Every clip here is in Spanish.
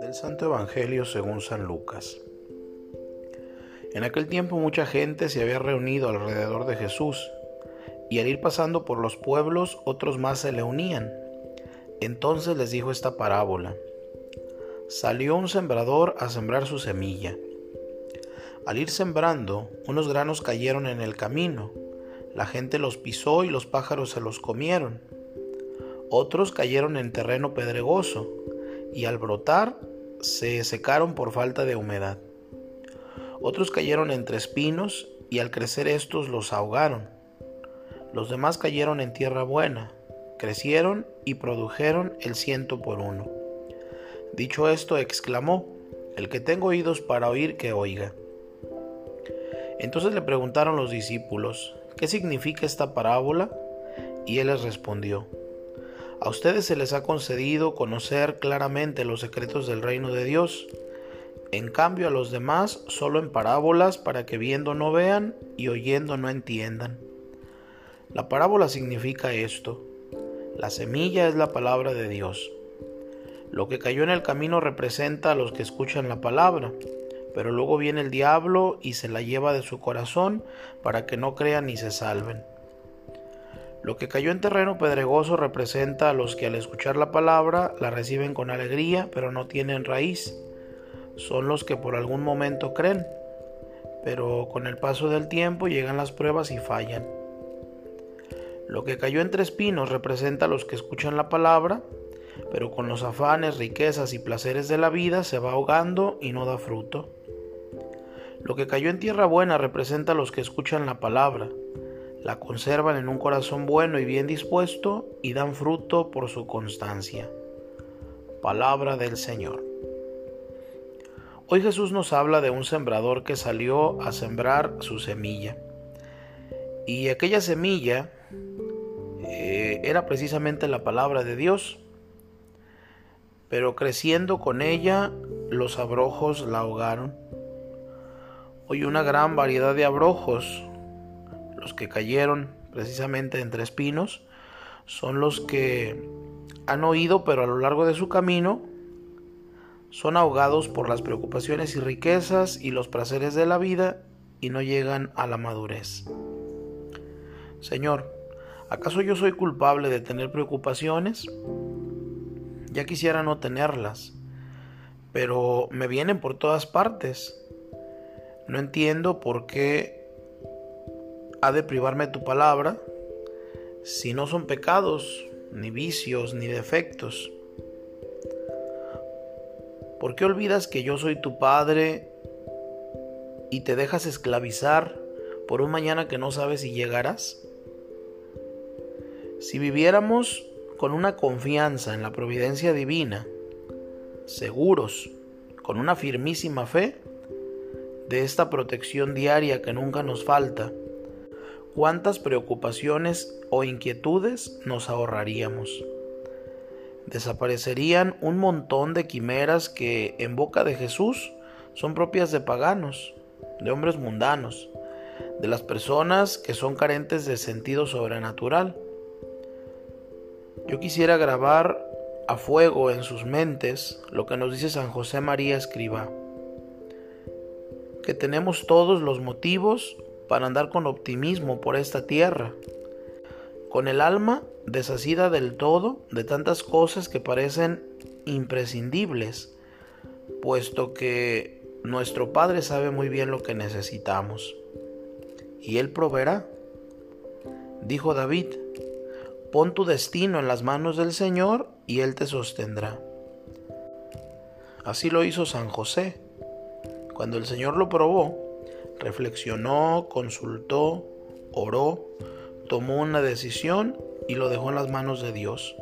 Del Santo Evangelio según San Lucas. En aquel tiempo mucha gente se había reunido alrededor de Jesús, y al ir pasando por los pueblos otros más se le unían. Entonces les dijo esta parábola. Salió un sembrador a sembrar su semilla. Al ir sembrando, unos granos cayeron en el camino. La gente los pisó y los pájaros se los comieron. Otros cayeron en terreno pedregoso y al brotar se secaron por falta de humedad. Otros cayeron entre espinos y al crecer estos los ahogaron. Los demás cayeron en tierra buena, crecieron y produjeron el ciento por uno. Dicho esto, exclamó, El que tengo oídos para oír, que oiga. Entonces le preguntaron los discípulos, ¿qué significa esta parábola? Y él les respondió, a ustedes se les ha concedido conocer claramente los secretos del reino de Dios. En cambio a los demás solo en parábolas para que viendo no vean y oyendo no entiendan. La parábola significa esto. La semilla es la palabra de Dios. Lo que cayó en el camino representa a los que escuchan la palabra pero luego viene el diablo y se la lleva de su corazón para que no crean ni se salven. Lo que cayó en terreno pedregoso representa a los que al escuchar la palabra la reciben con alegría, pero no tienen raíz. Son los que por algún momento creen, pero con el paso del tiempo llegan las pruebas y fallan. Lo que cayó entre espinos representa a los que escuchan la palabra, pero con los afanes, riquezas y placeres de la vida se va ahogando y no da fruto. Lo que cayó en tierra buena representa a los que escuchan la palabra, la conservan en un corazón bueno y bien dispuesto y dan fruto por su constancia. Palabra del Señor. Hoy Jesús nos habla de un sembrador que salió a sembrar su semilla. Y aquella semilla eh, era precisamente la palabra de Dios. Pero creciendo con ella, los abrojos la ahogaron Hoy una gran variedad de abrojos, los que cayeron precisamente entre espinos, son los que han oído, pero a lo largo de su camino son ahogados por las preocupaciones y riquezas y los placeres de la vida y no llegan a la madurez. Señor, ¿acaso yo soy culpable de tener preocupaciones? Ya quisiera no tenerlas, pero me vienen por todas partes no entiendo por qué ha de privarme tu palabra si no son pecados, ni vicios, ni defectos. ¿Por qué olvidas que yo soy tu Padre y te dejas esclavizar por un mañana que no sabes si llegarás? Si viviéramos con una confianza en la providencia divina, seguros, con una firmísima fe, de esta protección diaria que nunca nos falta, cuántas preocupaciones o inquietudes nos ahorraríamos. Desaparecerían un montón de quimeras que en boca de Jesús son propias de paganos, de hombres mundanos, de las personas que son carentes de sentido sobrenatural. Yo quisiera grabar a fuego en sus mentes lo que nos dice San José María Escriba que tenemos todos los motivos para andar con optimismo por esta tierra, con el alma desasida del todo de tantas cosas que parecen imprescindibles, puesto que nuestro Padre sabe muy bien lo que necesitamos, y Él proveerá. Dijo David, pon tu destino en las manos del Señor y Él te sostendrá. Así lo hizo San José cuando el Señor lo probó, reflexionó, consultó, oró, tomó una decisión y lo dejó en las manos de Dios.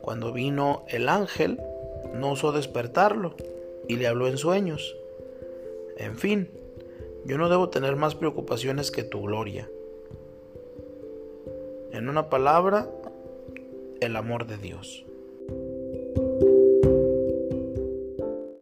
Cuando vino el ángel, no osó despertarlo y le habló en sueños. En fin, yo no debo tener más preocupaciones que tu gloria. En una palabra, el amor de Dios.